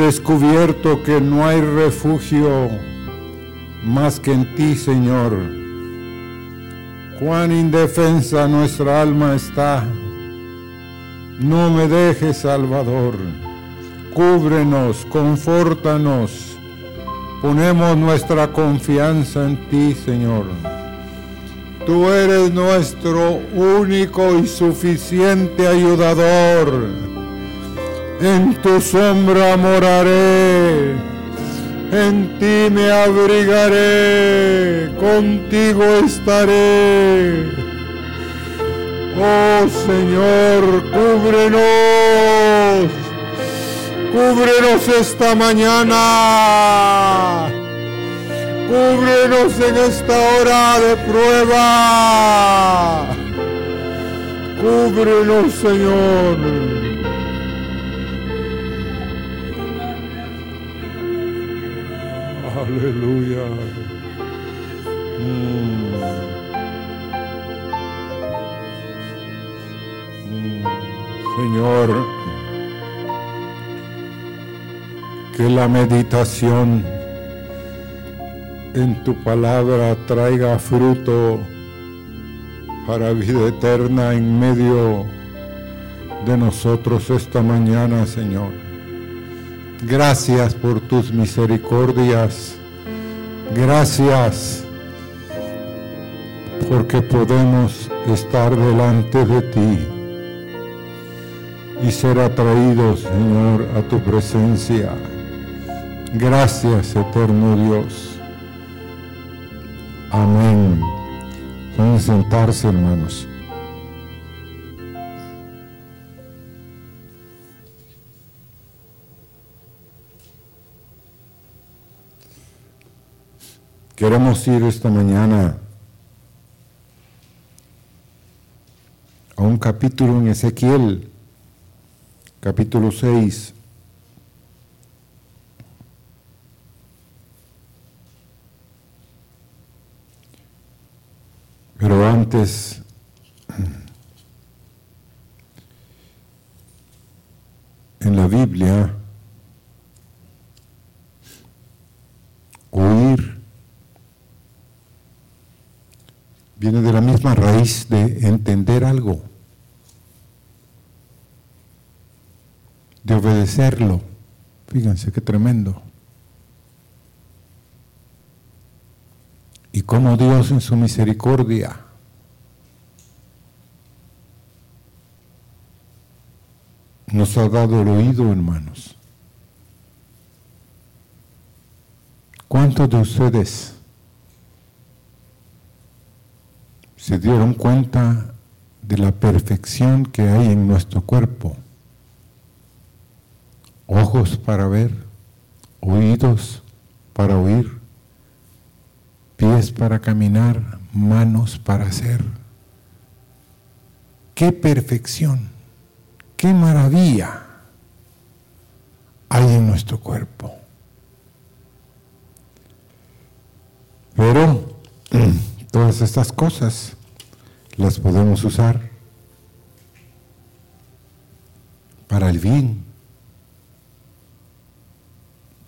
descubierto que no hay refugio más que en ti, Señor. Cuán indefensa nuestra alma está. No me dejes, Salvador. Cúbrenos, confórtanos. Ponemos nuestra confianza en ti, Señor. Tú eres nuestro único y suficiente ayudador en tu sombra moraré, en ti me abrigaré, contigo estaré. Oh Señor, cúbrenos, cúbrenos esta mañana, cúbrenos en esta hora de prueba, cúbrenos Señor. Aleluya. Mm. Mm. Señor, que la meditación en tu palabra traiga fruto para vida eterna en medio de nosotros esta mañana, Señor. Gracias por tus misericordias. Gracias porque podemos estar delante de ti y ser atraídos, Señor, a tu presencia. Gracias, eterno Dios. Amén. Pueden sentarse, hermanos. Queremos ir esta mañana a un capítulo en Ezequiel, capítulo 6. Pero antes, en la Biblia, oír viene de la misma raíz de entender algo, obedecerlo. Fíjense qué tremendo. Y cómo Dios en su misericordia nos ha dado el oído, hermanos. ¿Cuántos de ustedes se dieron cuenta de la perfección que hay en nuestro cuerpo. Ojos para ver, oídos para oír, pies para caminar, manos para hacer. ¡Qué perfección! ¡Qué maravilla hay en nuestro cuerpo! Pero Todas estas cosas las podemos usar para el bien.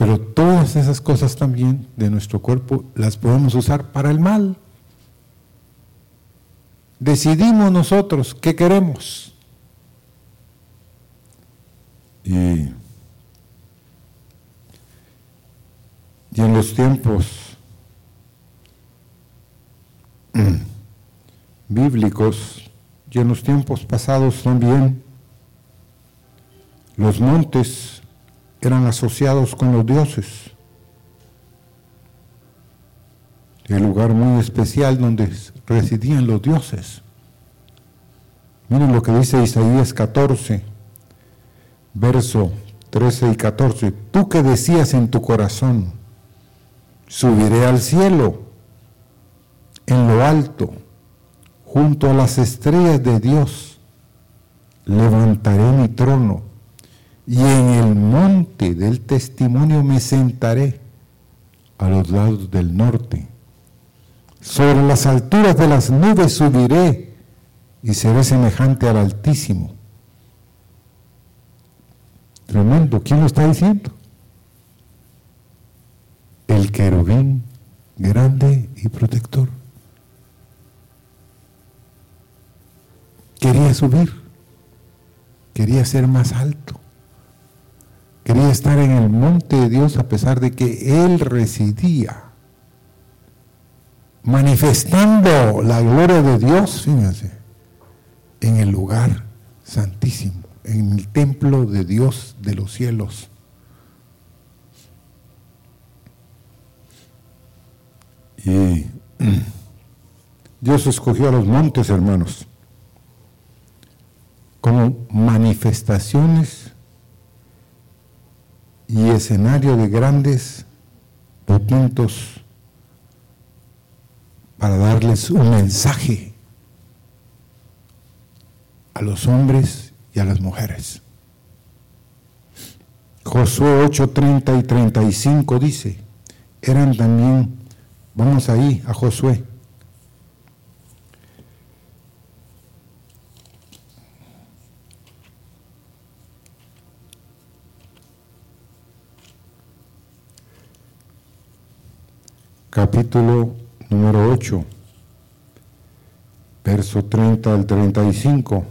Pero todas esas cosas también de nuestro cuerpo las podemos usar para el mal. Decidimos nosotros qué queremos. Y, y en los tiempos bíblicos y en los tiempos pasados también, los montes eran asociados con los dioses. El lugar muy especial donde residían los dioses. Miren lo que dice Isaías 14, verso 13 y 14. Tú que decías en tu corazón, subiré al cielo, en lo alto junto a las estrellas de Dios, levantaré mi trono y en el monte del testimonio me sentaré a los lados del norte. Sobre las alturas de las nubes subiré y seré semejante al Altísimo. Tremendo, ¿quién lo está diciendo? el querubín grande y protector. Quería subir, quería ser más alto, quería estar en el monte de Dios a pesar de que Él residía, manifestando la gloria de Dios, fíjense, en el lugar santísimo, en el templo de Dios de los cielos. Y Dios escogió a los montes, hermanos, como manifestaciones y escenario de grandes potentos para darles un mensaje a los hombres y a las mujeres. Josué 8, 30 y 35 dice, eran también, vamos ahí a Josué, capítulo número 8, verso 30 al 35.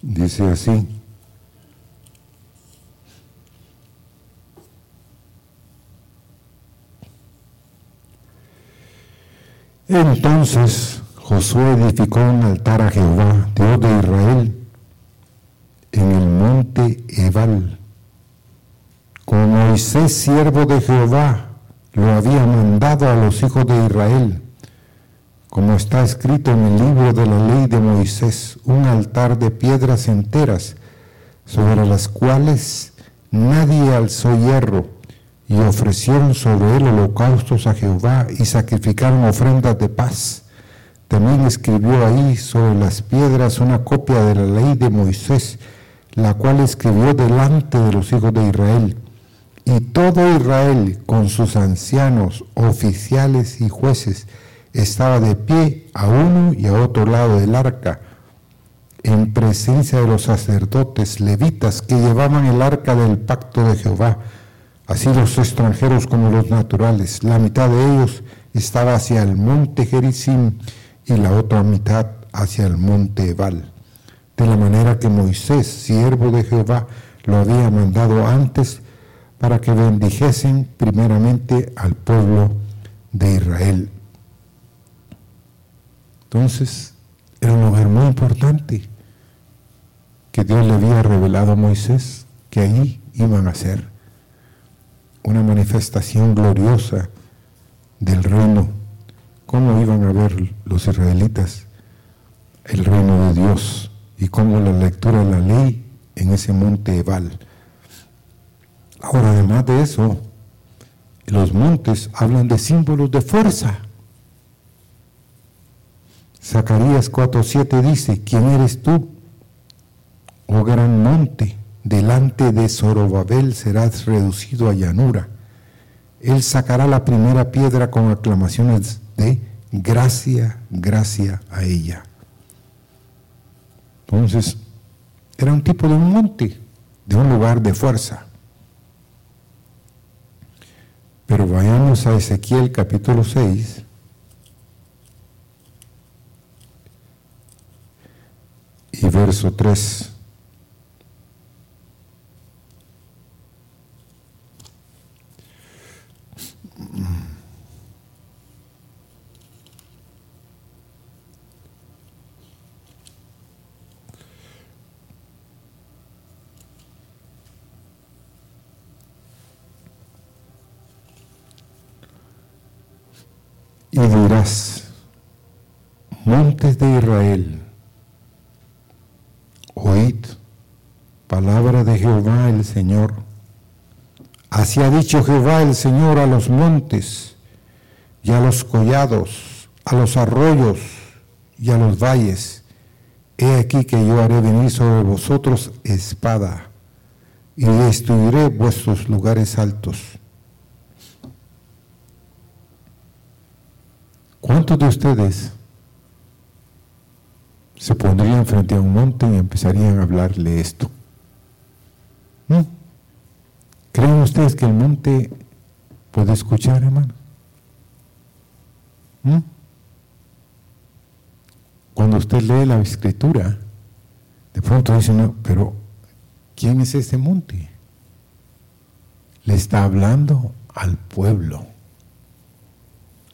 Dice así. Entonces Josué edificó un altar a Jehová, Dios de Israel, en el monte Ebal. Como Moisés, siervo de Jehová, lo había mandado a los hijos de Israel, como está escrito en el libro de la ley de Moisés, un altar de piedras enteras, sobre las cuales nadie alzó hierro, y ofrecieron sobre él holocaustos a Jehová y sacrificaron ofrendas de paz. También escribió ahí sobre las piedras una copia de la ley de Moisés, la cual escribió delante de los hijos de Israel. Y todo Israel, con sus ancianos, oficiales y jueces, estaba de pie a uno y a otro lado del arca, en presencia de los sacerdotes levitas que llevaban el arca del pacto de Jehová, así los extranjeros como los naturales. La mitad de ellos estaba hacia el monte Gerizim y la otra mitad hacia el monte Ebal de la manera que Moisés, siervo de Jehová, lo había mandado antes para que bendijesen primeramente al pueblo de Israel. Entonces, era un lugar muy importante que Dios le había revelado a Moisés que allí iban a ser una manifestación gloriosa del reino. ¿Cómo iban a ver los israelitas el reino de Dios? Y como la lectura de la ley en ese monte Ebal. Ahora, además de eso, los montes hablan de símbolos de fuerza. Zacarías 4:7 dice, ¿quién eres tú? Oh gran monte, delante de Zorobabel serás reducido a llanura. Él sacará la primera piedra con aclamaciones de gracia, gracia a ella. Entonces, era un tipo de un monte, de un lugar de fuerza. Pero vayamos a Ezequiel capítulo 6. Y verso 3. Y dirás, montes de Israel, oíd palabra de Jehová el Señor. Así ha dicho Jehová el Señor a los montes y a los collados, a los arroyos y a los valles. He aquí que yo haré venir sobre vosotros espada y destruiré vuestros lugares altos ¿Cuántos de ustedes se pondrían frente a un monte y empezarían a hablarle esto? ¿Mm? ¿Creen ustedes que el monte puede escuchar, hermano? ¿Mm? Cuando usted lee la escritura, de pronto dice, no, pero ¿quién es ese monte? Le está hablando al pueblo.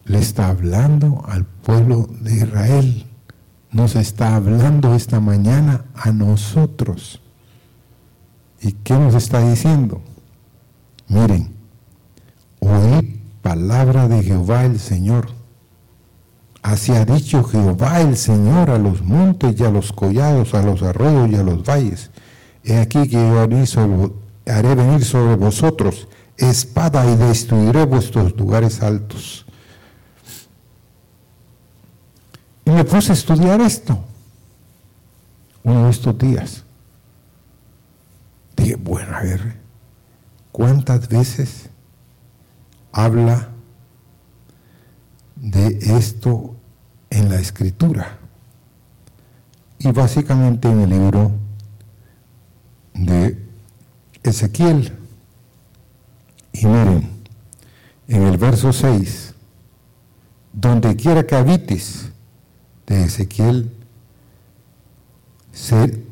Le está hablando al pueblo de Israel. Nos está hablando esta mañana a nosotros. ¿Y qué nos está diciendo? Miren, oí palabra de Jehová el Señor. Así ha dicho Jehová el Señor a los montes y a los collados, a los arroyos y a los valles. He aquí que yo haré, venir sobre vosotros espada y destruiré vuestros lugares altos. Y me puse a estudiar esto uno de estos días. Dije, bueno, a ver, ¿cuántas veces habla de esto en la escritura? Y básicamente en el libro de Ezequiel. Y miren, en el verso 6, donde quiera que habites, de Ezequiel,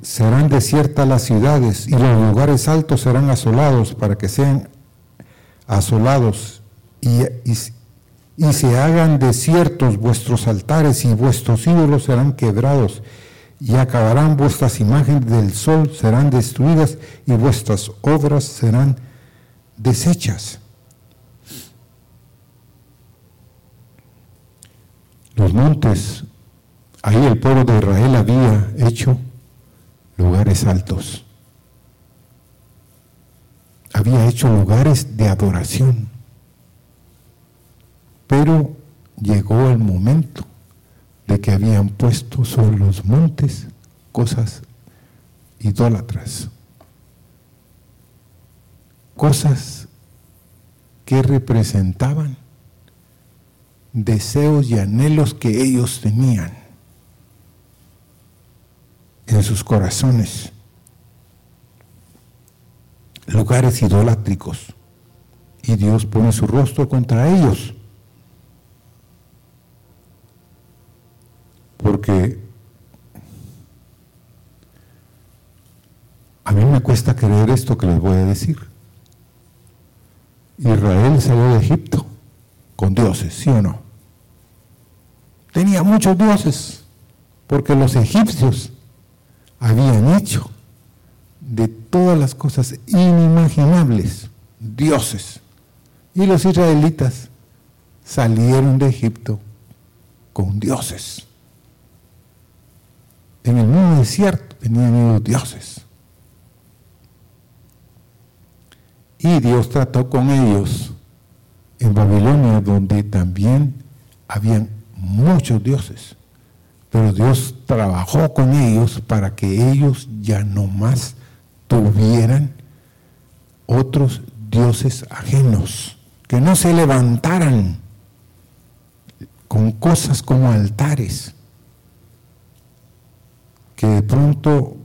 serán desiertas las ciudades y los lugares altos serán asolados para que sean asolados y, y se hagan desiertos vuestros altares y vuestros ídolos serán quebrados y acabarán vuestras imágenes del sol, serán destruidas y vuestras obras serán deshechas. Los montes, ahí el pueblo de Israel había hecho lugares altos. Había hecho lugares de adoración. Pero llegó el momento de que habían puesto sobre los montes cosas idólatras, cosas que representaban deseos y anhelos que ellos tenían en sus corazones, lugares idolátricos, y Dios pone su rostro contra ellos. Porque a mí me cuesta creer esto que les voy a decir. Israel salió de Egipto con dioses, ¿sí o no? Tenía muchos dioses, porque los egipcios habían hecho de todas las cosas inimaginables dioses. Y los israelitas salieron de Egipto con dioses. En el mismo desierto tenían los dioses. Y Dios trató con ellos en Babilonia, donde también habían muchos dioses. Pero Dios trabajó con ellos para que ellos ya no más tuvieran otros dioses ajenos, que no se levantaran con cosas como altares, que de pronto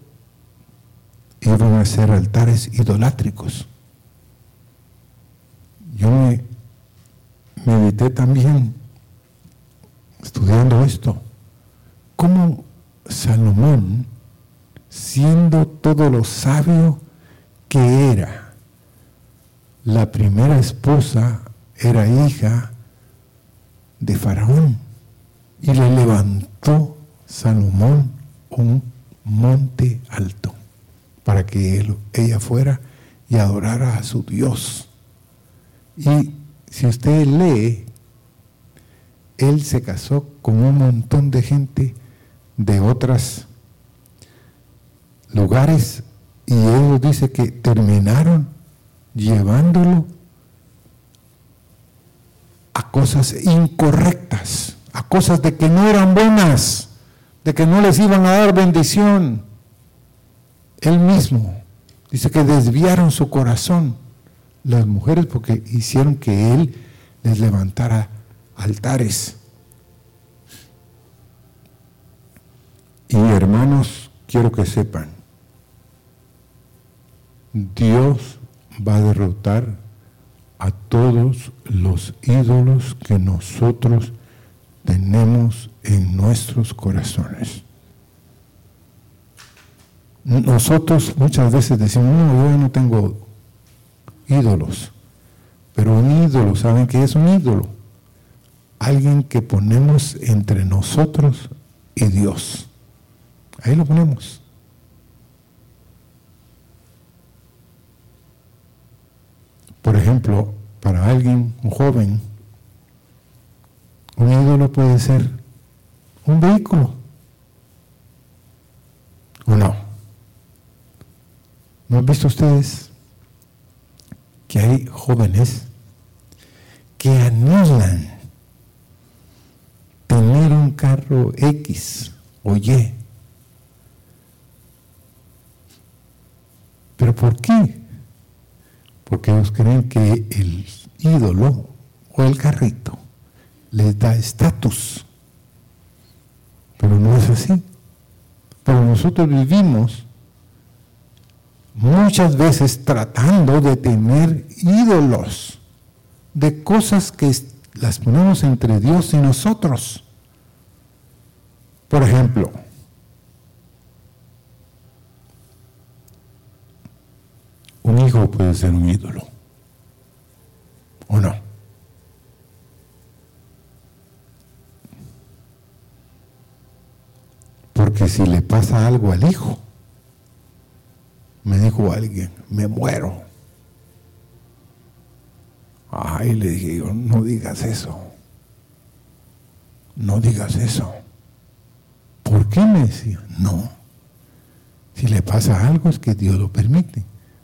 iban a ser altares idolátricos. Yo me medité también estudiando esto, cómo Salomón, siendo todo lo sabio que era, la primera esposa era hija de Faraón y le levantó Salomón un monte alto para que ella fuera y adorara a su Dios. Y si usted lee él se casó con un montón de gente de otros lugares y él dice que terminaron llevándolo a cosas incorrectas, a cosas de que no eran buenas, de que no les iban a dar bendición. Él mismo dice que desviaron su corazón las mujeres porque hicieron que él les levantara altares. Y hermanos, quiero que sepan, Dios va a derrotar a todos los ídolos que nosotros tenemos en nuestros corazones. Nosotros muchas veces decimos, no, yo no tengo ídolos, pero un ídolo, ¿saben qué es un ídolo? Alguien que ponemos entre nosotros y Dios. Ahí lo ponemos. Por ejemplo, para alguien, un joven, un ídolo puede ser un vehículo. ¿O no? ¿No han visto ustedes que hay jóvenes que anhelan tener un carro X o Y? ¿Pero por qué? Porque ellos creen que el ídolo o el carrito les da estatus. Pero no es así. Pero nosotros vivimos muchas veces tratando de tener ídolos, de cosas que las ponemos entre Dios y nosotros. Por ejemplo, un hijo puede ser un ídolo, ¿o no? Porque si le pasa algo al hijo, me dijo alguien, me muero. Ay, le dije yo, no digas eso. No digas eso. ¿Por qué me decía? No. Si le pasa algo es que Dios lo permite.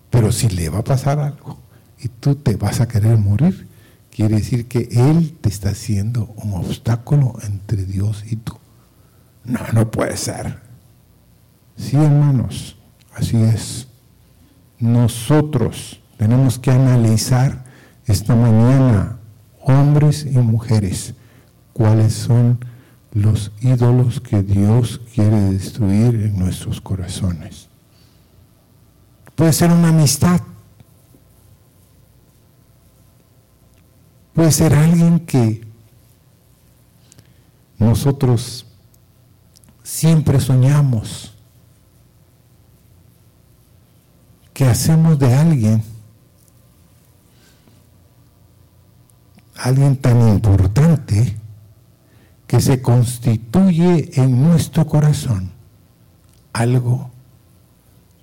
Pero si le va a pasar algo y tú te vas a querer morir, quiere decir que Él te está haciendo un obstáculo entre Dios y tú. No, no puede ser. Sí, hermanos, así es nosotros tenemos que analizar esta mañana, hombres y mujeres, cuáles son los ídolos que Dios quiere destruir en nuestros corazones. Puede ser una amistad. Puede ser alguien que nosotros siempre soñamos que hacemos de alguien, alguien tan importante, que se constituye en nuestro corazón algo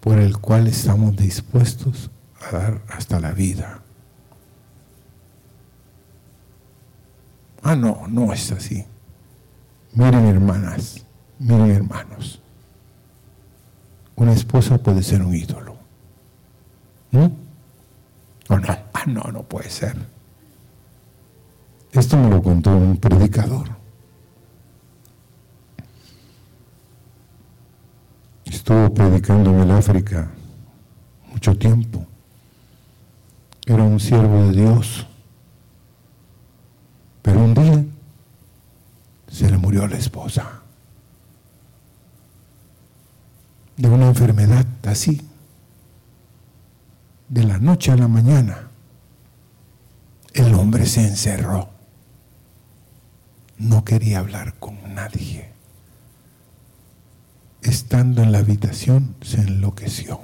por el cual estamos dispuestos a dar hasta la vida. Ah, no, no es así. Miren hermanas, miren hermanos. Una esposa puede ser un ídolo. ¿No? ¿O no? Ah, no, no puede ser. Esto me lo contó un predicador. Estuvo predicando en el África mucho tiempo. Era un siervo de Dios. Pero un día se le murió la esposa. De una enfermedad así de la noche a la mañana, el hombre se encerró. No quería hablar con nadie. Estando en la habitación, se enloqueció.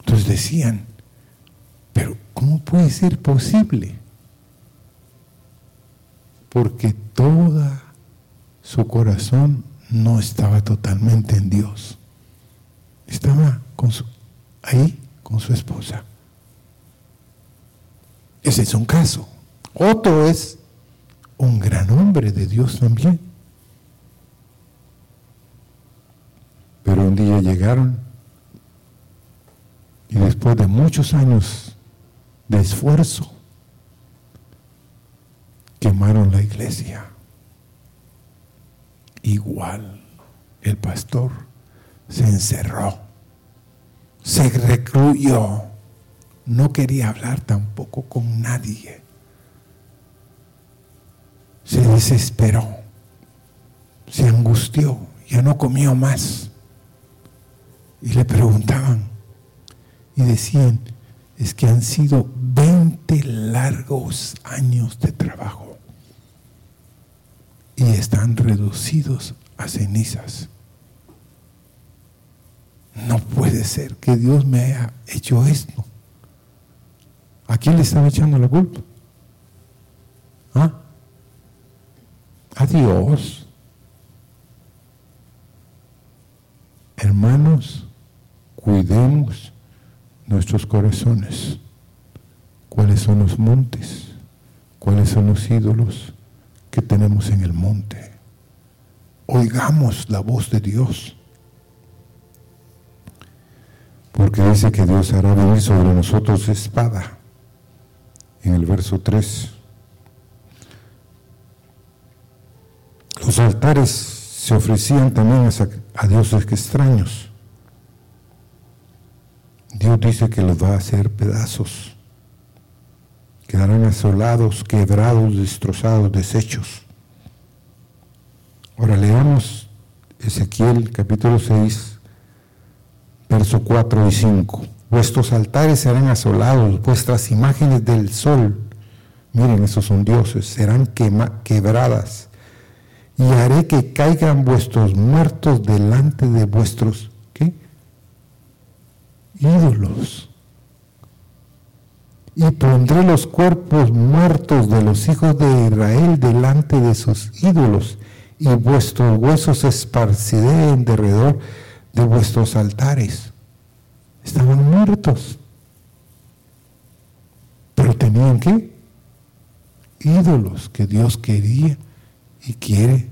Entonces decían, pero ¿cómo puede ser posible? Porque toda su corazón no estaba totalmente en Dios. Estaba ahí con su esposa. Ese es un caso. Otro es un gran hombre de Dios también. Pero un día y después de muchos años de esfuerzo, quemaron la iglesia. Igual el pastor se encerró se recluyó, no quería hablar tampoco con nadie. Se desesperó, se angustió, ya no comió más. Y le preguntaban y decían, es que han sido 20 largos años de trabajo y están reducidos a cenizas. No puede ser que Dios me haya hecho esto. ¿A quién le están echando la culpa? ¿Ah? A Dios. Hermanos, cuidemos nuestros corazones. ¿Cuáles son los montes? ¿Cuáles son los ídolos que tenemos en el monte? Oigamos la voz de Dios. Porque dice que Dios hará venir sobre nosotros espada. En el verso 3. Los altares se ofrecían también a, dioses extraños. Dios dice que los va a hacer pedazos. Quedarán asolados, quebrados, destrozados, deshechos. Ahora leamos Ezequiel capítulo 6, verso 4 y 5. Vuestros altares serán asolados, vuestras imágenes del sol, miren, esos son dioses, serán quebradas. Y haré que caigan vuestros muertos delante de vuestros. Ídolos. Y pondré los cuerpos muertos de los hijos de Israel delante de sus ídolos, y vuestros huesos esparciré en derredor de vuestros altares. Estaban muertos. Pero tenían qué? Ídolos que Dios quería y quiere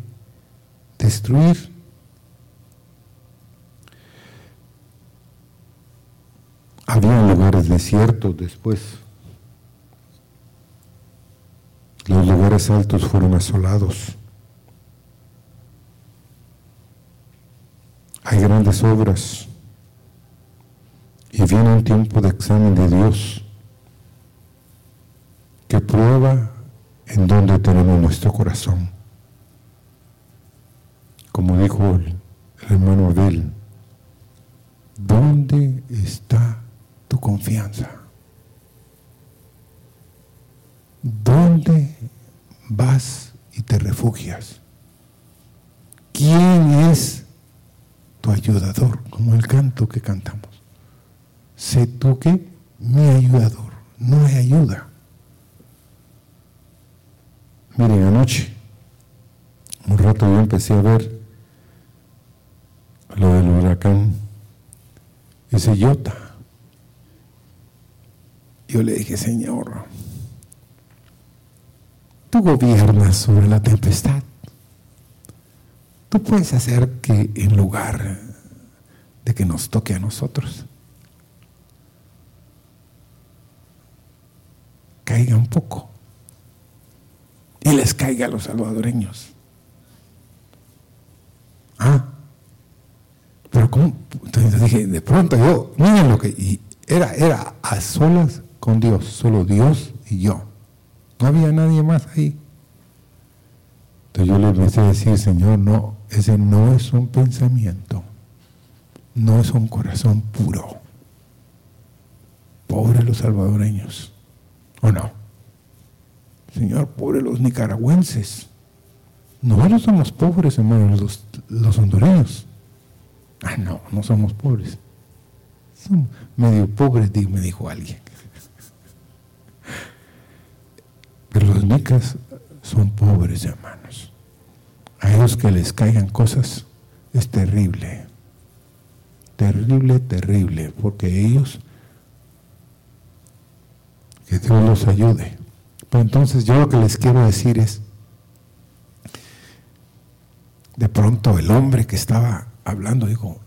destruir. Había lugares desiertos después. Los lugares altos fueron asolados. Hay grandes obras y viene un tiempo de examen de Dios que prueba en dónde tenemos nuestro corazón. Como dijo el, hermano Abel, ¿dónde está tu confianza? ¿Dónde vas y te refugias? ¿Quién es tu ayudador? Como el canto que cantamos sé tú que mi ayudador, no hay ayuda. Miren, anoche, un rato yo empecé a ver lo del huracán, ese Yota. Yo le dije, Señor, tú gobiernas sobre la tempestad. Tú puedes hacer que en lugar de que nos toque a nosotros, caiga un poco y les caiga a los salvadoreños. Ah, pero ¿cómo? Entonces dije, de pronto yo, miren lo que, y era, era a solas con Dios, solo Dios y yo. No había nadie más ahí. Entonces yo le empecé a decir, Señor, no, ese no es un pensamiento, no es un corazón puro. Pobres los salvadoreños. ¿O no? Señor, pobre los nicaragüenses. Nosotros somos pobres, hermanos, los, los hondureños. Ah, no, no somos pobres. Somos medio pobres, me dijo alguien. Pero los nicas son pobres, hermanos. A ellos que les caigan cosas es terrible. Terrible, terrible, porque ellos que Dios los ayude. Pero entonces yo lo que les quiero decir es, de pronto el hombre que estaba hablando dijo,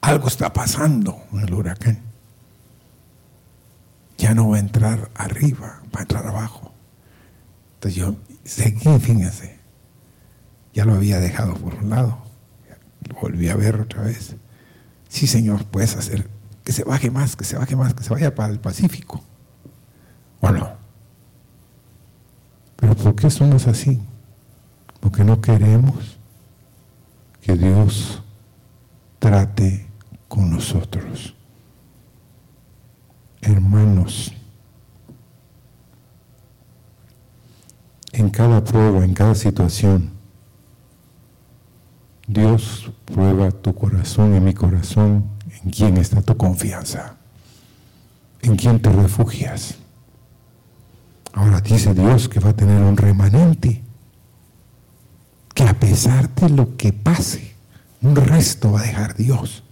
algo está pasando en el huracán. Ya no va a entrar arriba, va a entrar abajo. Entonces yo seguí, fíjense, ya lo había dejado por un lado, lo volví a ver otra vez. Sí, Señor, puedes hacer que se baje más, que se baje más, que se vaya para el Pacífico. ¿O no? Pero ¿por qué somos así? Porque no queremos que Dios trate con nosotros. Hermanos, en cada prueba, en cada situación, Dios prueba tu corazón y mi corazón en quién está tu confianza, en quién te refugias. Ahora dice Dios que va a tener un remanente, que a pesar de lo que pase, un resto va a dejar Dios.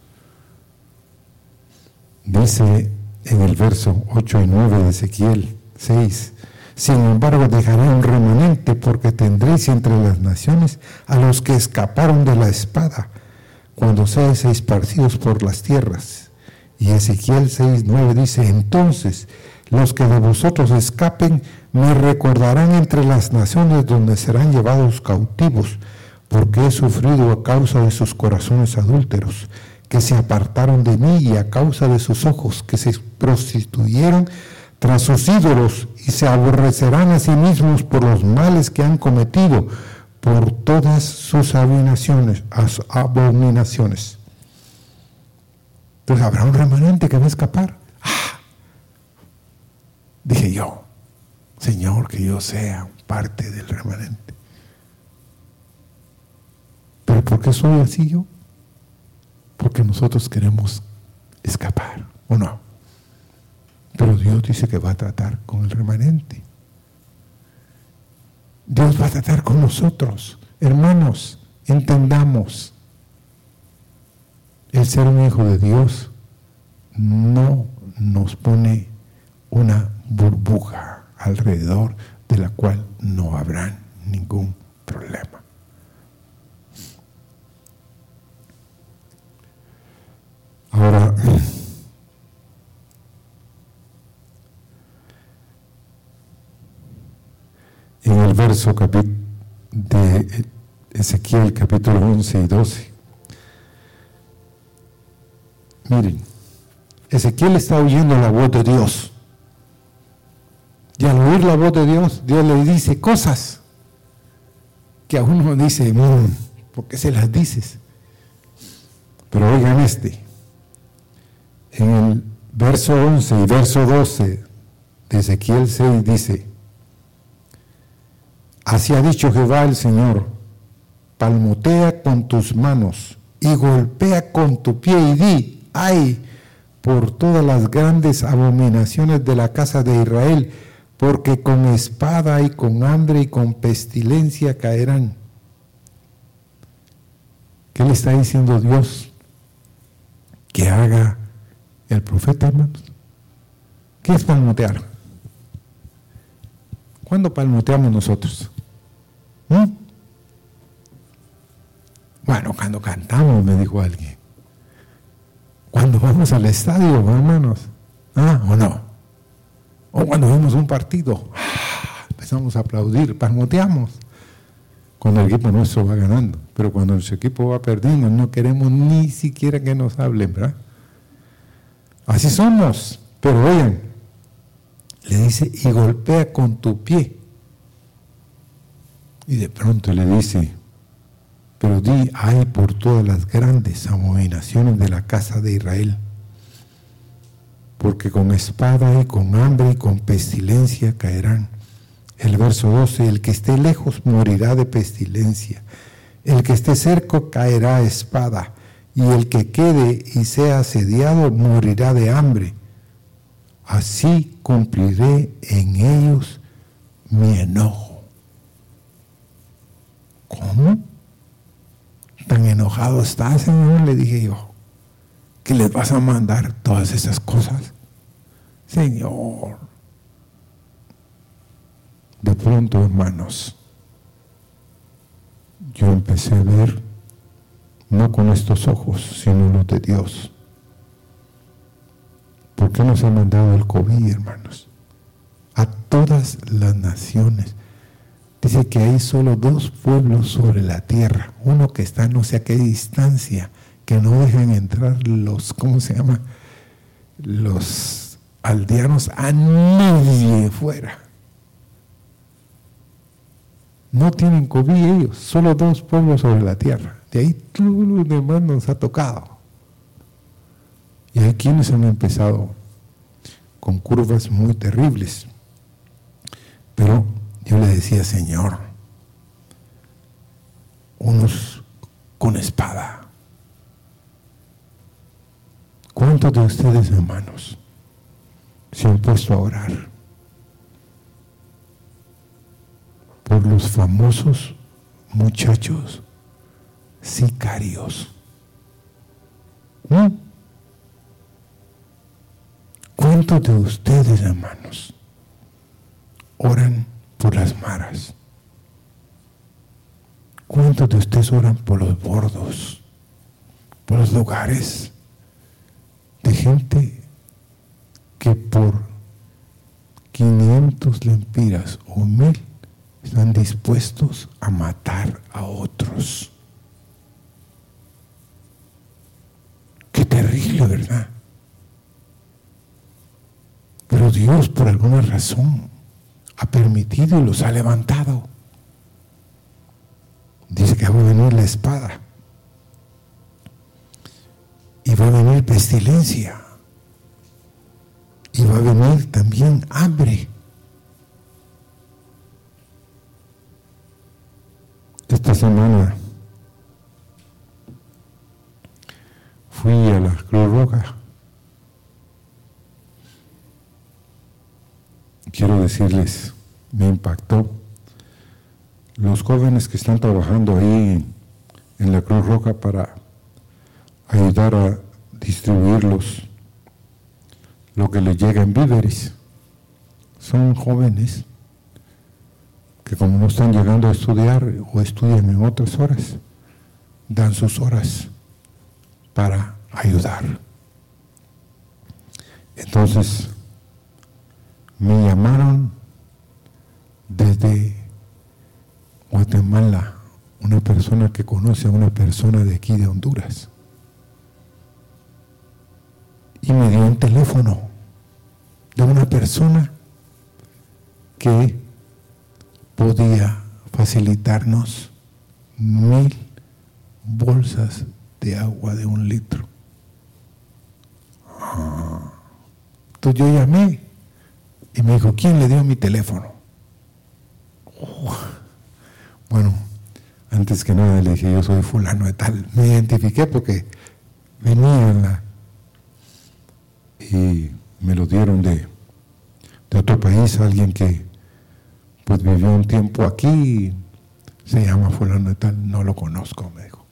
Dice en el verso 8 y 9 de Ezequiel 6, sin embargo dejaré un remanente porque tendréis entre las naciones a los que escaparon de la espada cuando seáis esparcidos por las tierras. Y Ezequiel 6, 9 dice, entonces los que de vosotros escapen me recordarán entre las naciones donde serán llevados cautivos, porque he sufrido a causa de sus corazones adúlteros, que se apartaron de mí y a causa de sus ojos, que se prostituyeron tras sus ídolos y se aborrecerán a sí mismos por los males que han cometido, por todas sus abominaciones. abominaciones. Entonces habrá un remanente que va a escapar. Dije yo, Señor, que yo sea parte del remanente. ¿Pero por qué soy así yo? Porque nosotros queremos escapar, ¿o no? Pero Dios dice que va a tratar con el remanente. Dios va a tratar con nosotros. Hermanos, entendamos. El ser un hijo de Dios no nos pone una burbuja alrededor de la cual no habrá ningún problema. Ahora, en el verso de Ezequiel capítulo 11 y 12, miren, Ezequiel está oyendo la voz de Dios. Y al oír la voz de Dios, Dios le dice cosas que a uno dice, ¿por qué se las dices? Pero oigan este, en el verso 11 y verso 12 de Ezequiel 6 dice, así ha dicho Jehová el Señor, palmotea con tus manos y golpea con tu pie y di, ay, por todas las grandes abominaciones de la casa de Israel, porque con espada y con hambre y con pestilencia caerán. ¿Qué le está diciendo Dios? Que haga el profeta, hermanos. ¿Qué es palmotear? ¿Cuándo palmoteamos nosotros? ¿Mm? Bueno, cuando cantamos, me dijo alguien. Cuando vamos al estadio, hermanos. ¿Ah, o no? O cuando vemos un partido, ¡ah! empezamos a aplaudir, palmoteamos. Cuando el equipo nuestro va ganando. Pero cuando nuestro equipo va perdiendo, no queremos ni siquiera que nos hablen, ¿verdad? Así somos. Pero oigan, le dice, y golpea con tu pie. Y de pronto le dice, pero di, ay por todas las grandes abominaciones de la casa de Israel porque con espada y con hambre y con pestilencia caerán. El verso 12, el que esté lejos morirá de pestilencia, el que esté cerca caerá espada, y el que quede y sea asediado morirá de hambre. Así cumpliré en ellos mi enojo. ¿Tan enojado estás, Señor? Le dije yo que les vas a mandar todas esas cosas. Señor, de pronto, hermanos, yo empecé a ver, no con estos ojos, sino los de Dios. ¿Por qué nos ha mandado el COVID, hermanos? A todas las naciones. Dice que hay solo dos pueblos sobre la tierra, uno que está no sé a qué distancia que no dejen entrar los, ¿cómo se llama? Los aldeanos a nadie fuera. No tienen COVID ellos, solo dos pueblos sobre la tierra. De ahí todo lo demás nos ha tocado. Y hay quienes han empezado con curvas muy terribles. Pero yo le decía, Señor, unos con espada. ¿Cuántos de ustedes, hermanos, se han puesto a orar por los famosos muchachos sicarios? ¿Mm? ¿Cuántos de ustedes, hermanos, oran por las maras? ¿Cuántos de ustedes oran por los bordos, por los lugares de gente que por 500 lempiras o mil están dispuestos a matar a otros? Qué terrible, ¿verdad? Pero Dios por alguna razón ha permitido y los ha levantado. Dice que va a venir la espada. Y va a venir pestilencia. Y va a venir también hambre. Esta semana fui a la Cruz Roja quiero decirles, me impactó. Los jóvenes que están trabajando ahí en la Cruz Roja para ayudar a distribuirlos, lo que les llega en víveres, son jóvenes que como no están llegando a estudiar o estudian en otras horas, dan sus horas para ayudar. Entonces, me llamaron desde Guatemala, una persona que conoce a una persona de aquí de Honduras. Y me dio un teléfono de una persona que podía facilitarnos mil bolsas de agua de un litro. Entonces yo llamé y me dijo, ¿quién le dio mi teléfono? Bueno, antes que nada le dije, yo soy fulano de tal. Me identifiqué porque venía. Y me lo dieron de, de otro país, alguien que pues vivió un tiempo aquí, se llama fulano de tal, no lo conozco, me dijo.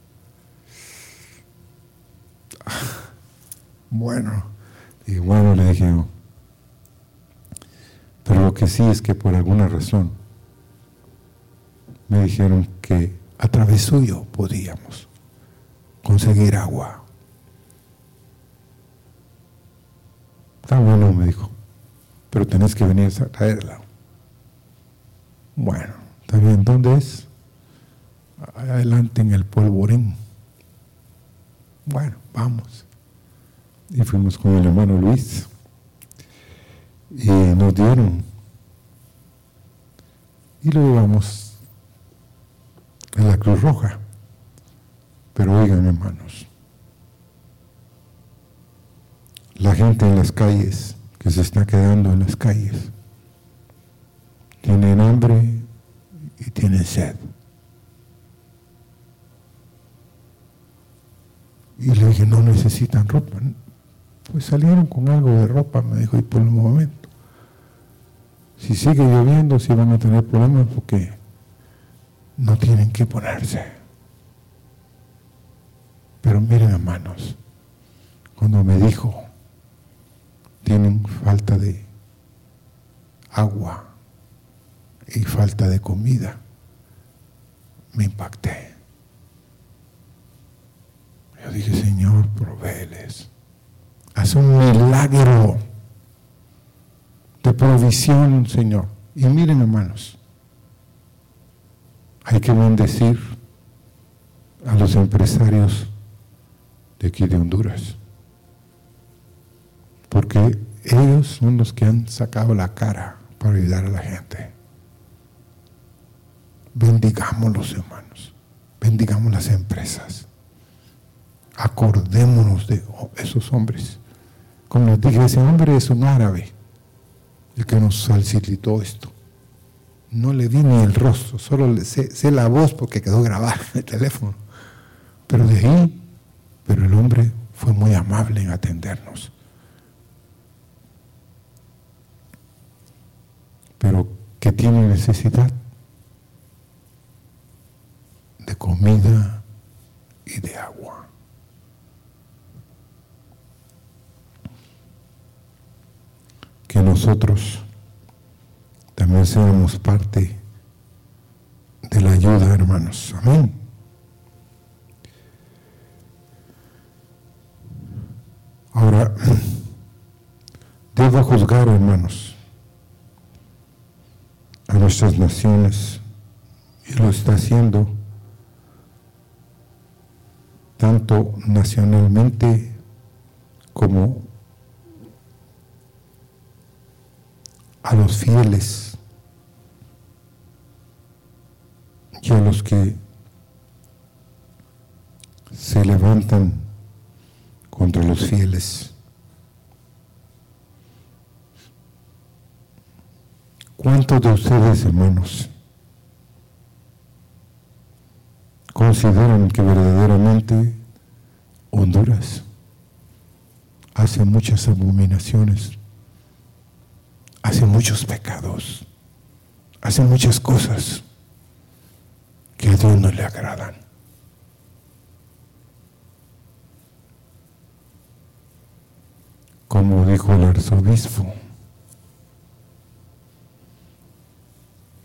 Bueno, y bueno, le dije, pero lo que sí es que por alguna razón me dijeron que a través suyo podíamos conseguir agua. Está bueno, me dijo, pero tenés que venir a traerla. Bueno, está bien, ¿dónde es? Adelante en el polvorín. Bueno, vamos. Y fuimos con el hermano Luis y nos dieron. Y lo llevamos a la Cruz Roja. Pero oigan, hermanos, la gente en las calles, que se está quedando en las calles, tienen hambre y tienen sed. Y le dije, no necesitan ropa. Pues salieron con algo de ropa, me dijo, y por el momento. Si sigue lloviendo, si van a tener problemas porque no tienen que ponerse. Pero miren, hermanos, cuando me dijo, tienen falta de agua y falta de comida, me impacté. Yo dije, Señor, provéles. Haz un milagro de provisión, Señor. Y miren, hermanos, hay que bendecir a los empresarios de aquí de Honduras, porque ellos son los que han sacado la cara para ayudar a la gente. Bendigamos los hermanos, bendigamos las empresas, acordémonos de esos hombres Como les dije, ese hombre es un árabe, el que nos facilitó esto. No le vi ni el rostro, solo sé, sé la voz porque quedó grabada en el teléfono. Pero de ahí, pero el hombre fue muy amable en atendernos. Pero que tiene necesidad de comida y de agua. Que nosotros también seamos parte de la ayuda, hermanos. Amén. Ahora, debo juzgar, hermanos, a nuestras naciones, y lo está haciendo tanto nacionalmente como a los fieles y a los que se levantan contra los fieles. ¿Cuántos de ustedes, hermanos, consideran que verdaderamente Honduras hace muchas abominaciones, hace muchos pecados, hace muchas cosas que a Dios no le agradan? Como dijo el arzobispo,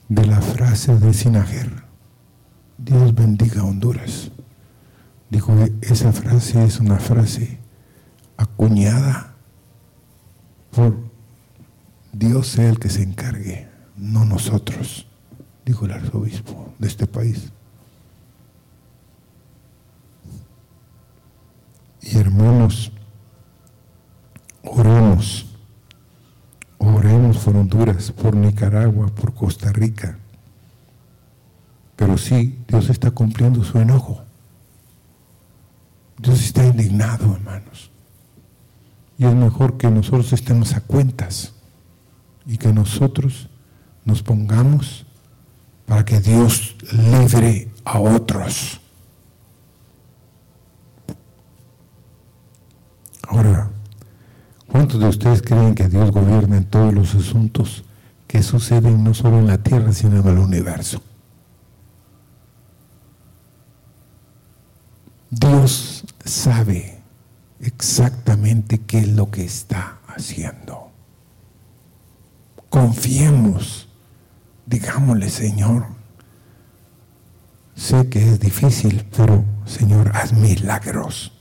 de la frase de Sinajer, Dios bendiga a Honduras. Dijo, esa frase es una frase acuñada por Dios sea el que se encargue, no nosotros, dijo el arzobispo de este país. Y hermanos, oremos Oremos por Honduras, por Nicaragua, por Costa Rica. Pero sí, Dios está cumpliendo su enojo. Dios está indignado, hermanos. Y es mejor que nosotros estemos a cuentas y que nosotros nos pongamos para que Dios libre a otros. Ahora, ¿Cuántos de ustedes creen que Dios gobierna en todos los asuntos que suceden no solo en la tierra, sino en el universo? Dios sabe exactamente qué es lo que está haciendo. Confiemos, digámosle, Señor, sé que es difícil, pero Señor, haz milagros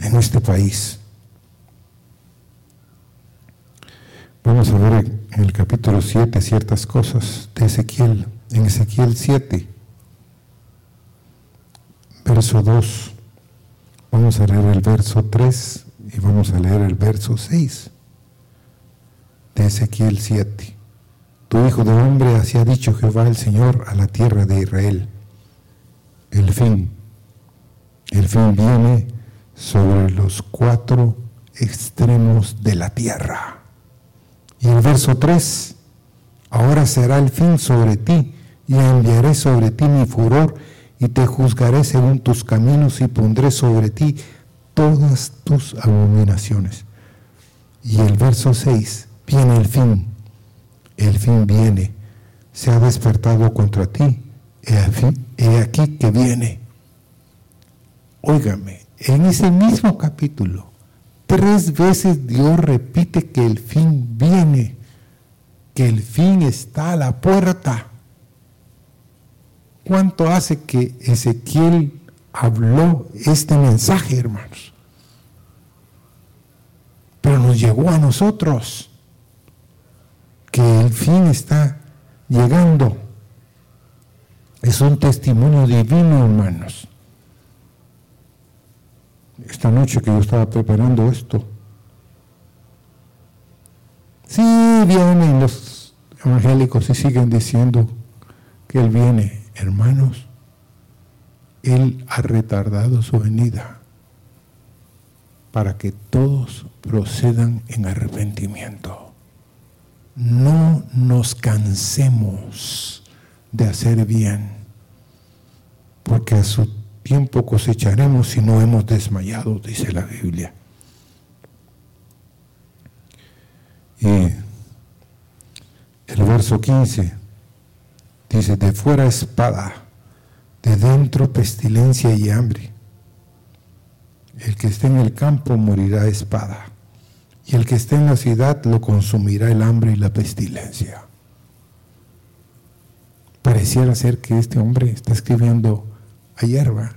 en este país Vamos a ver en el capítulo 7 ciertas cosas de Ezequiel, en Ezequiel 7, verso 2. Vamos a leer el verso 3 y vamos a leer el verso 6 de Ezequiel 7. Tu hijo de hombre, así ha dicho Jehová el Señor a la tierra de Israel. El fin, el fin viene sobre los cuatro extremos de la tierra y el verso 3, ahora será el fin sobre ti, y enviaré sobre ti mi furor, y te juzgaré según tus caminos, y pondré sobre ti todas tus abominaciones. Y el verso 6, viene el fin, el fin viene, se ha despertado contra ti, he aquí que viene. Óigame, en ese mismo capítulo, Tres veces Dios repite que el fin viene, que el fin está a la puerta. ¿Cuánto hace que Ezequiel habló este mensaje, hermanos? Pero nos llegó a nosotros que el fin está llegando. Es un testimonio divino, hermanos esta noche que yo estaba preparando esto. Sí, vienen los evangélicos y siguen diciendo que Él viene. Hermanos, Él ha retardado su venida. para que todos procedan en arrepentimiento. No nos cansemos de hacer bien, porque a su tiempo cosecharemos si no hemos desmayado, dice la Biblia. Y el verso 15 dice, de fuera espada, de dentro pestilencia y hambre. El que esté en el campo morirá espada, y el que esté en la ciudad lo consumirá el hambre y la pestilencia. Pareciera ser que este hombre está escribiendo a hierba.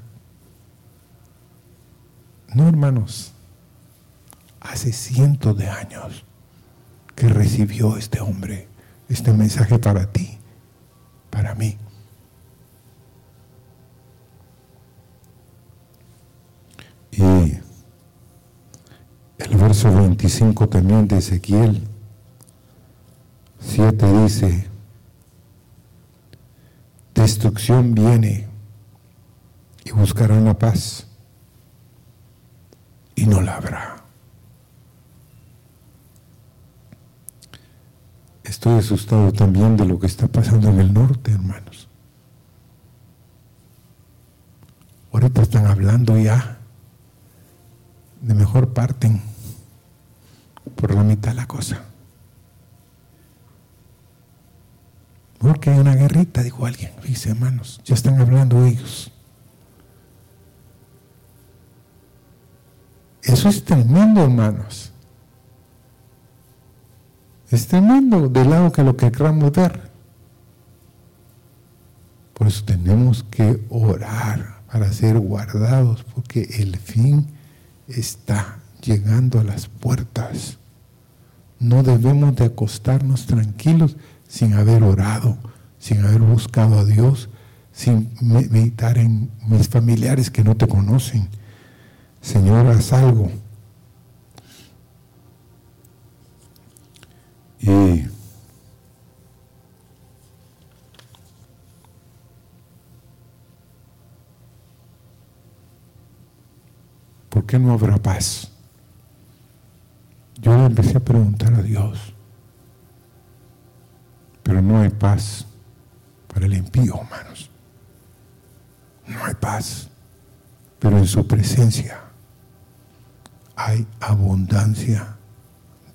No, hermanos, hace cientos de años que recibió este hombre este mensaje para ti, para mí. Y el verso 25 también de Ezequiel 7 dice, destrucción viene y buscarán la paz y no la habrá. Estoy asustado también de lo que está pasando en el norte, hermanos. Ahorita están hablando ya de mejor parten por la mitad la cosa. Porque hay una guerrita, dijo alguien. Dice, hermanos, ya están hablando ellos. Eso es tremendo, hermanos. Es tremendo del lado que lo que queramos ver. Por eso tenemos que orar para ser guardados, porque el fin está llegando a las puertas. No debemos de acostarnos tranquilos sin haber orado, sin haber buscado a Dios, sin meditar en mis familiares que no te conocen. Señor, haz algo. Y ¿por qué no habrá paz? Yo le empecé a preguntar a Dios, pero no hay paz para el impío, hermanos. No hay paz, pero en su presencia hay abundancia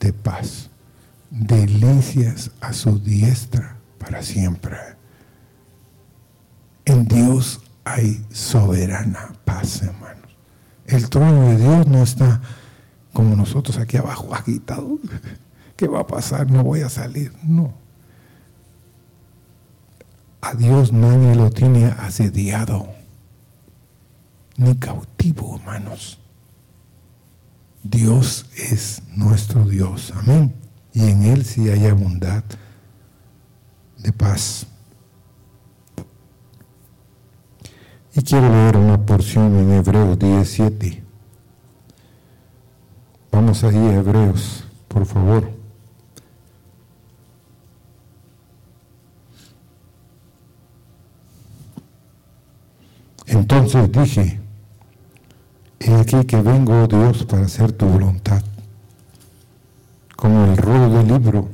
de paz delicias a su diestra para siempre. En Dios hay soberana paz, hermanos. El trono de Dios no está como nosotros aquí abajo, agitado. ¿Qué va a pasar? No voy a salir. No. A Dios nadie lo tiene asediado, ni cautivo, hermanos. Dios es nuestro Dios. Amén y en Él sí hay abundad de paz. Y quiero leer una porción en Hebreos 17. Vamos ahí Hebreos, por favor. Entonces dije, he aquí que vengo, oh Dios, para hacer tu voluntad como el rollo del libro,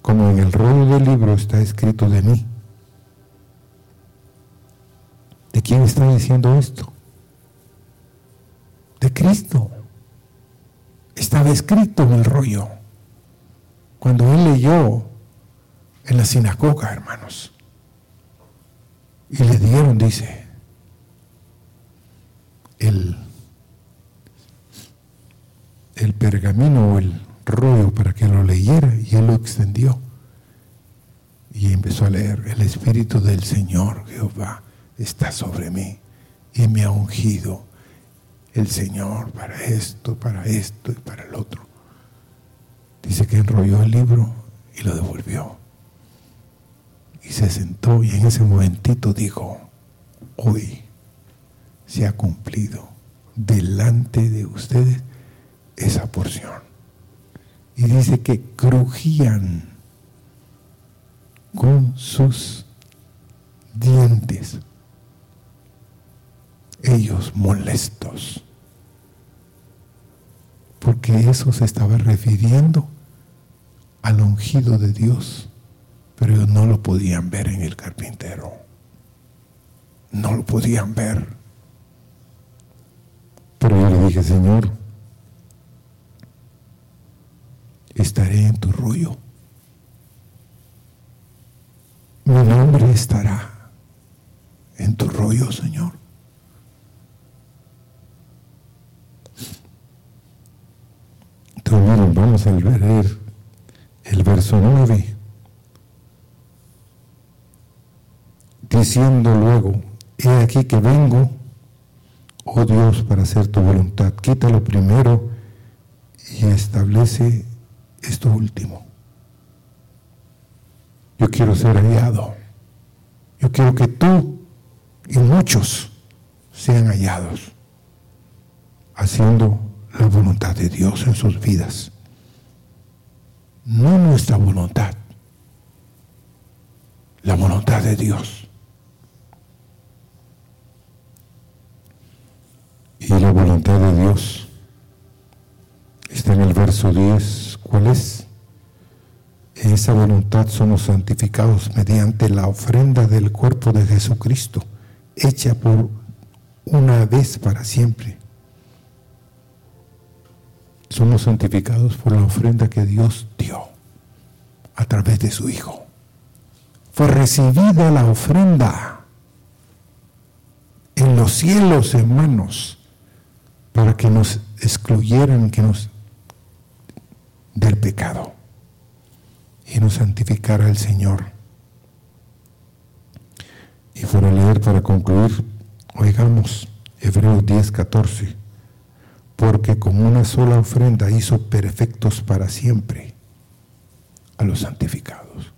como en el rollo del libro está escrito de mí. ¿De quién está diciendo esto? De Cristo. Estaba escrito en el rollo. Cuando él leyó en la sinagoga, hermanos, y le dieron, dice, el el pergamino o el rollo para que lo leyera y él lo extendió. Y empezó a leer, el Espíritu del Señor Jehová está sobre mí y me ha ungido el Señor para esto, para esto y para el otro. Dice que enrolló el libro y lo devolvió. Y se sentó y en ese momentito dijo, hoy se ha cumplido delante de ustedes esa porción. Y dice que crujían con sus dientes, ellos molestos, porque eso se estaba refiriendo al ungido de Dios, pero ellos no lo podían ver en el carpintero. No lo podían ver. Pero yo le dije, Señor, estaré en tu rollo. Mi nombre estará en tu rollo, Señor. Vamos a leer el verso 9, diciendo luego, he aquí que vengo, oh Dios, para hacer tu voluntad. Quítalo primero y establece esto último. Yo quiero ser hallado. Yo quiero que tú y muchos sean hallados haciendo la voluntad de Dios en sus vidas. No nuestra voluntad, la voluntad de Dios. Y la voluntad de Dios está en el verso 10. ¿Cuál es? En esa voluntad somos santificados mediante la ofrenda del cuerpo de Jesucristo, hecha por una vez para siempre somos santificados por la ofrenda que Dios dio a través de su Hijo. Fue recibida la ofrenda en los cielos, hermanos, para que nos excluyeran que nos, del pecado y nos santificara el Señor. Y por leer para concluir, oigamos Hebreos 10, 14 porque con una sola ofrenda hizo perfectos para siempre a los santificados.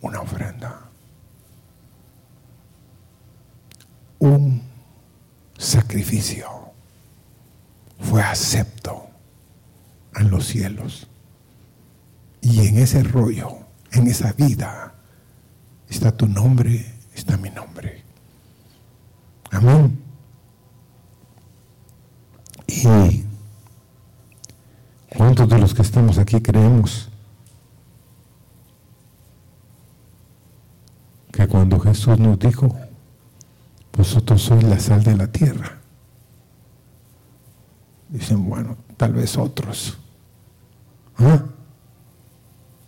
Una ofrenda. Un sacrificio fue acepto en los cielos. Y en ese rollo, en esa vida, está tu nombre, está mi nombre. Amén. ¿Y cuántos de los que estamos aquí creemos que cuando Jesús nos dijo, vosotros sois la sal de la tierra? Dicen, bueno, tal vez otros. ¿Ah?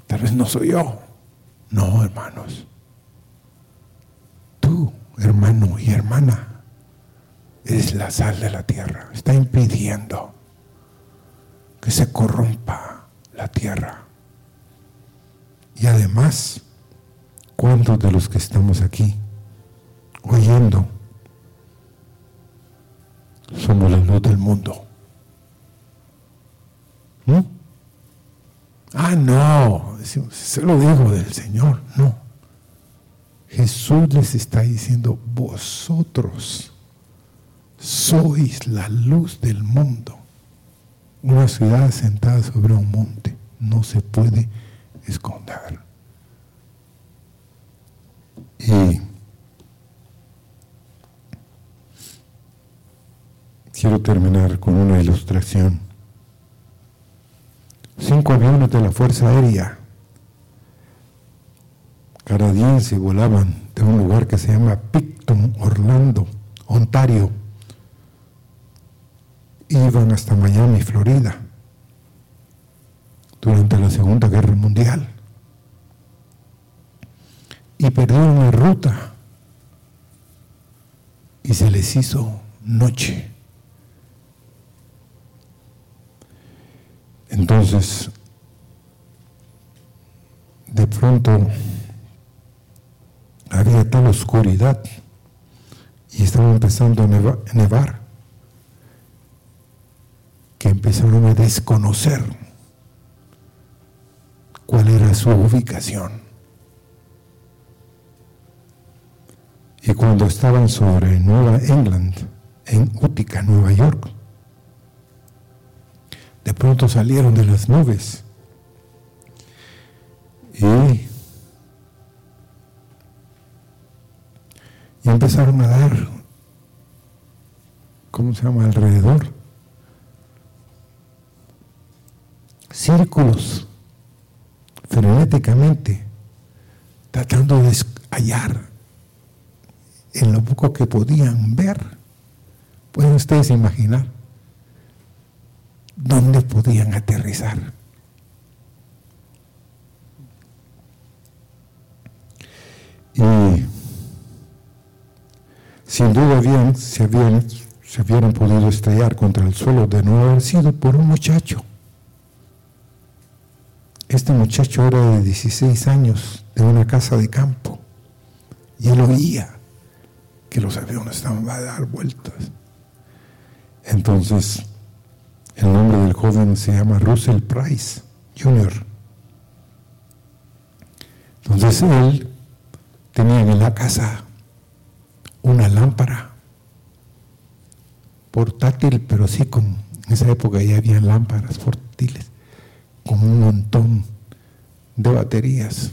Tal vez no soy yo. No, hermanos. Tú, hermano y hermana, es la sal de la tierra. Está impidiendo que se corrompa la tierra. Y además, ¿cuántos de los que estamos aquí oyendo somos la luz del mundo? ¿Mm? Ah, no, se lo digo del Señor, no. Jesús les está diciendo, vosotros sois la luz del mundo. Una ciudad sentada sobre un monte no se puede esconder. Y quiero terminar con una ilustración. Cinco aviones de la Fuerza Aérea canadiense volaban de un lugar que se llama Picton, Orlando, Ontario, iban hasta Miami, Florida, durante la Segunda Guerra Mundial. Y perdieron la ruta y se les hizo noche. Entonces, de pronto había tal oscuridad y estaba empezando a nevar que empezaron a desconocer cuál era su ubicación. Y cuando estaban sobre Nueva England, en Utica, Nueva York, de pronto salieron de las nubes y, y empezaron a dar, ¿cómo se llama?, alrededor círculos frenéticamente, tratando de hallar en lo poco que podían ver. Pueden ustedes imaginar dónde podían aterrizar. Y sin duda bien se, habían, se hubieran podido estrellar contra el suelo de no haber sido por un muchacho. Este muchacho era de 16 años, de una casa de campo, y él oía que los aviones estaban a dar vueltas. Entonces, el nombre del joven se llama Russell Price Jr. Entonces él tenía en la casa una lámpara portátil, pero sí con, en esa época ya había lámparas portátiles, con un montón de baterías.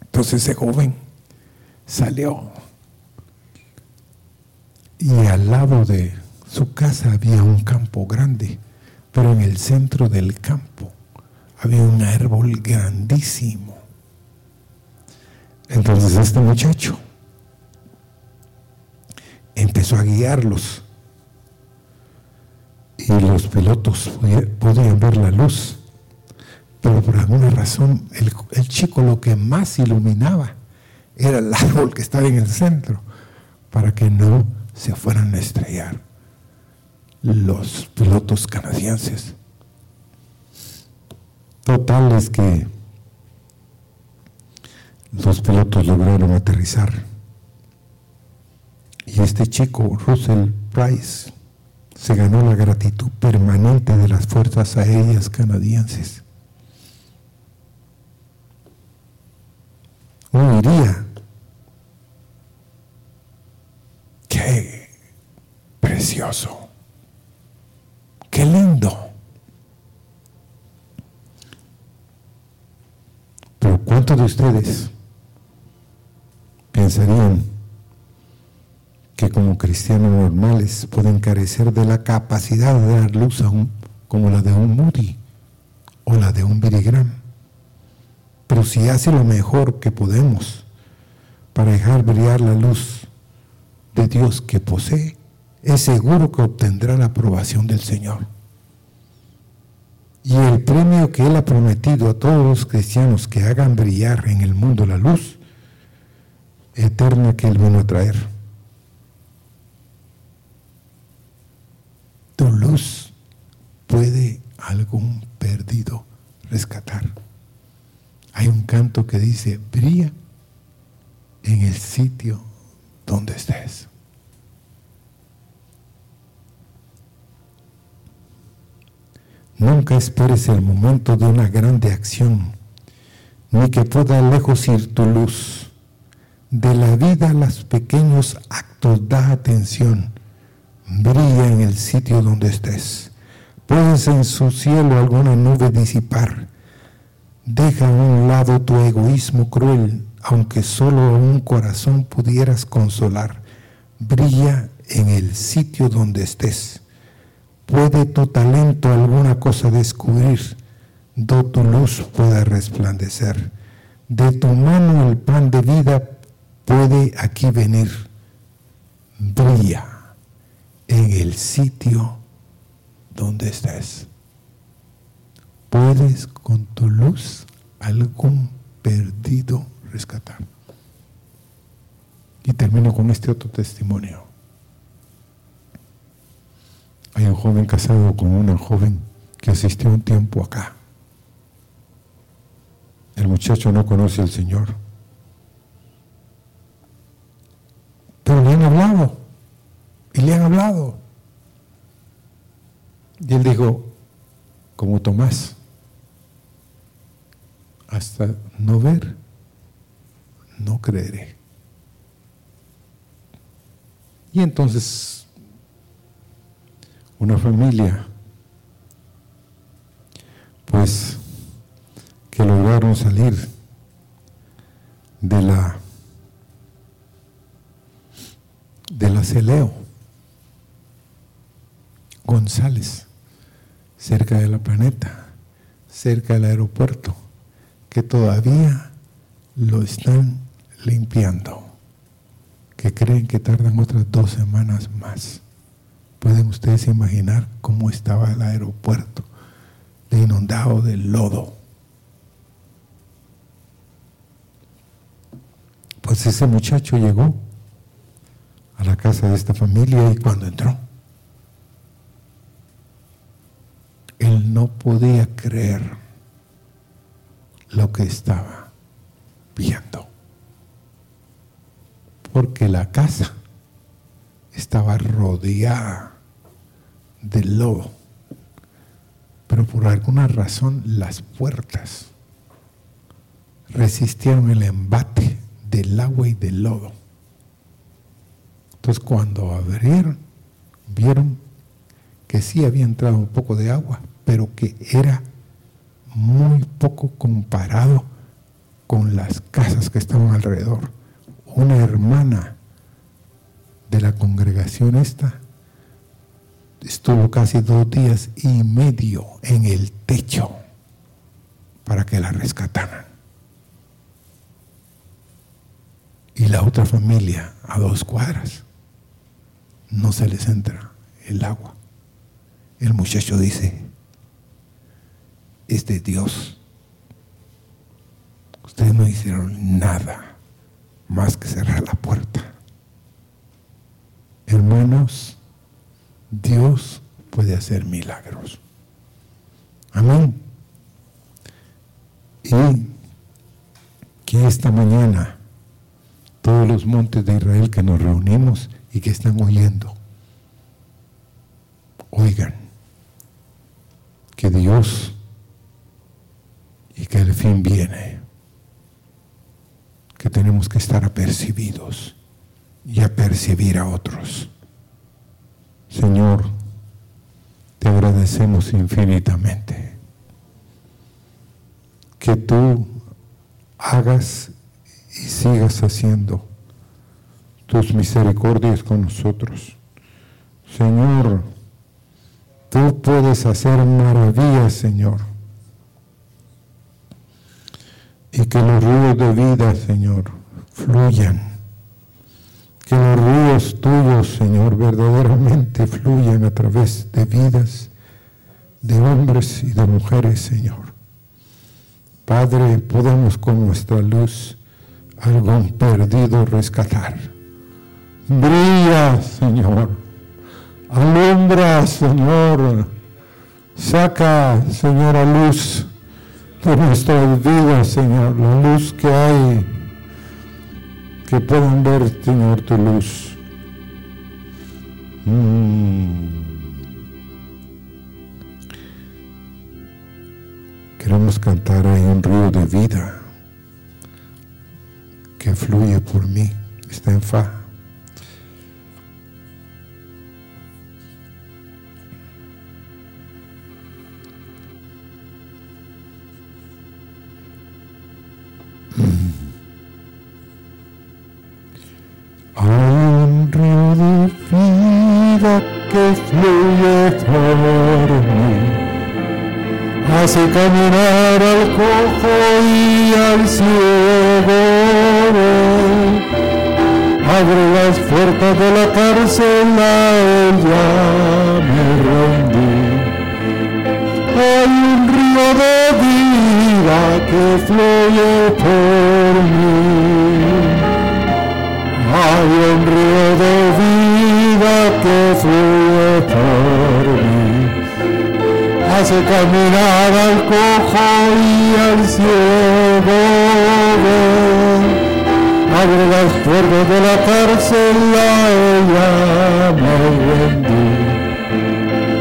Entonces ese joven salió y al lado de su casa había un campo grande, pero en el centro del campo había un árbol grandísimo. Entonces este muchacho empezó a guiarlos y los pilotos podían ver la luz, pero por alguna razón el, el chico lo que más iluminaba era el árbol que estaba en el centro, para que no se fueran a estrellar los pilotos canadienses. Total es que los pilotos lograron aterrizar y este chico, Russell Price, se ganó la gratitud permanente de las fuerzas aéreas canadienses. Uno diría, qué precioso, qué lindo. Pero ¿cuántos de ustedes pensarían que como cristianos normales pueden carecer de la capacidad de dar luz aún como la de un Moody o la de un Billy Pero si hace lo mejor que podemos para dejar brillar la luz de Dios que posee, es seguro que obtendrá la aprobación del Señor. Y el premio que Él ha prometido a todos los cristianos que hagan brillar en el mundo la luz eterna que Él vino a traer. Luz puede algún perdido rescatar. Hay un canto que dice, brilla en el sitio donde estés. Nunca esperes el momento de una grande acción, ni que pueda lejos ir tu luz. De la vida a los pequeños actos da atención brilla en el sitio donde estés. Puedes en su cielo alguna nube disipar. Deja a un lado tu egoísmo cruel, aunque solo un corazón pudieras consolar. Brilla en el sitio donde estés. Puede tu talento alguna cosa descubrir, do tu luz pueda resplandecer. De tu mano el pan de vida puede aquí venir. Brilla en el sitio donde estés. Puedes con tu luz algún perdido rescatar. Y termino con este otro testimonio. Hay un joven casado con una joven que asistió un tiempo acá. El muchacho no conoce al Señor. Pero le han hablado. Y le han hablado. Y él dijo, como Tomás, hasta no ver, no creeré. Y entonces una familia, pues, que lograron salir de la de la celeo González cerca de la planeta, cerca del aeropuerto, que todavía lo están limpiando, que creen que tardan otras dos semanas más. ¿Pueden ustedes imaginar cómo estaba el aeropuerto de inundado de lodo? Pues ese muchacho llegó a la casa de esta familia y cuando entró, él no podía creer lo que estaba viendo. Porque la casa estaba rodeada de lodo. Pero por alguna razón las puertas resistieron el embate del agua y del lodo. Entonces cuando abrieron, vieron que sí había entrado un poco de agua, pero que era muy poco comparado con las casas que estaban alrededor. Una hermana de la congregación esta estuvo casi dos días y medio en el techo para que la rescataran. Y la otra familia a dos cuadras no se les entra el agua. El muchacho dice, es de Dios. Ustedes no hicieron nada más que cerrar la puerta. Hermanos, Dios puede hacer milagros. Amén. Y que esta mañana todos los montes de Israel que nos reunimos y que están oyendo, oigan que Dios y que el fin viene, que tenemos que estar apercibidos y apercibir a otros. Señor, te agradecemos infinitamente que tú hagas y sigas haciendo tus misericordias con nosotros. Señor, tú puedes hacer maravillas, Señor y que los ríos de vida, Señor, fluyan. Que los ríos tuyos, Señor, verdaderamente fluyan a través de vidas de hombres y de mujeres, Señor. Padre, podemos con nuestra luz algún perdido rescatar. Brilla, Señor. Alumbra, Señor. Saca, Señor, a luz de nuestras vidas, Señor, la luz que hay, que puedan ver, Señor, tu luz. Mm. Queremos cantar ahí un río de vida que fluye por mí, está en fa. Hace caminar al cojo y al ciego. Abre las puertas de la cárcel, a ella me rendí. Hay un río de vida que fluye por mí hay un río de vida que fluye por mí. Hace caminar al cojo y al ciego Abre las puertas de la cárcel, a ella me rendí.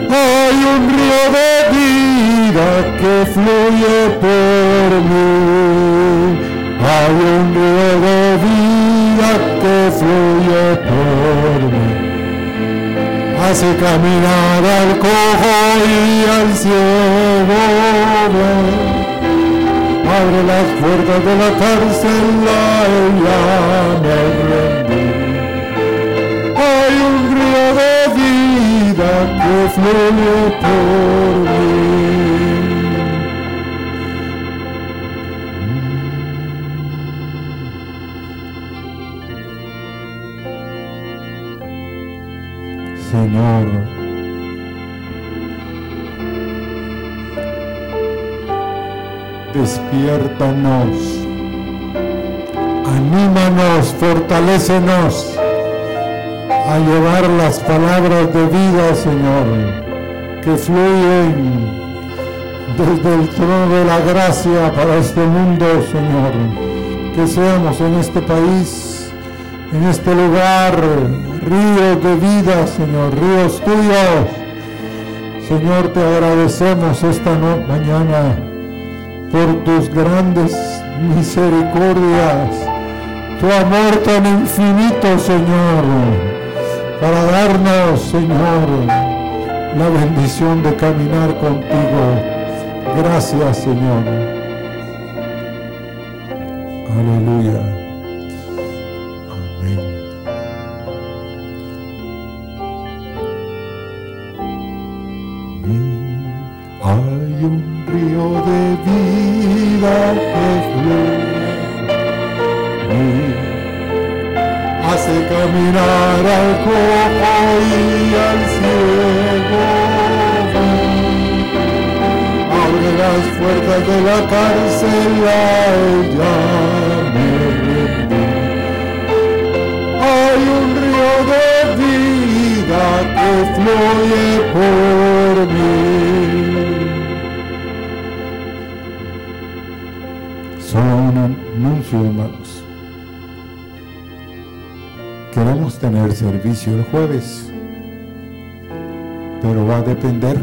Hay un río de vida que fluye por mí. Hay un río de vida que fluye por mí. Hace caminar al cojo y al ciego. Abre las puertas de la cárcel, ella me rendí. Hay un río de vida que fluye por mí. Señor. Despiértanos, anímanos, fortalécenos a llevar las palabras de vida, Señor, que fluyen desde el trono de la gracia para este mundo, Señor. Que seamos en este país, en este lugar, ríos de vida, Señor, ríos tuyos. Señor, te agradecemos esta mañana por tus grandes misericordias, tu amor tan infinito, Señor, para darnos, Señor, la bendición de caminar contigo. Gracias, Señor. El jueves, pero va a depender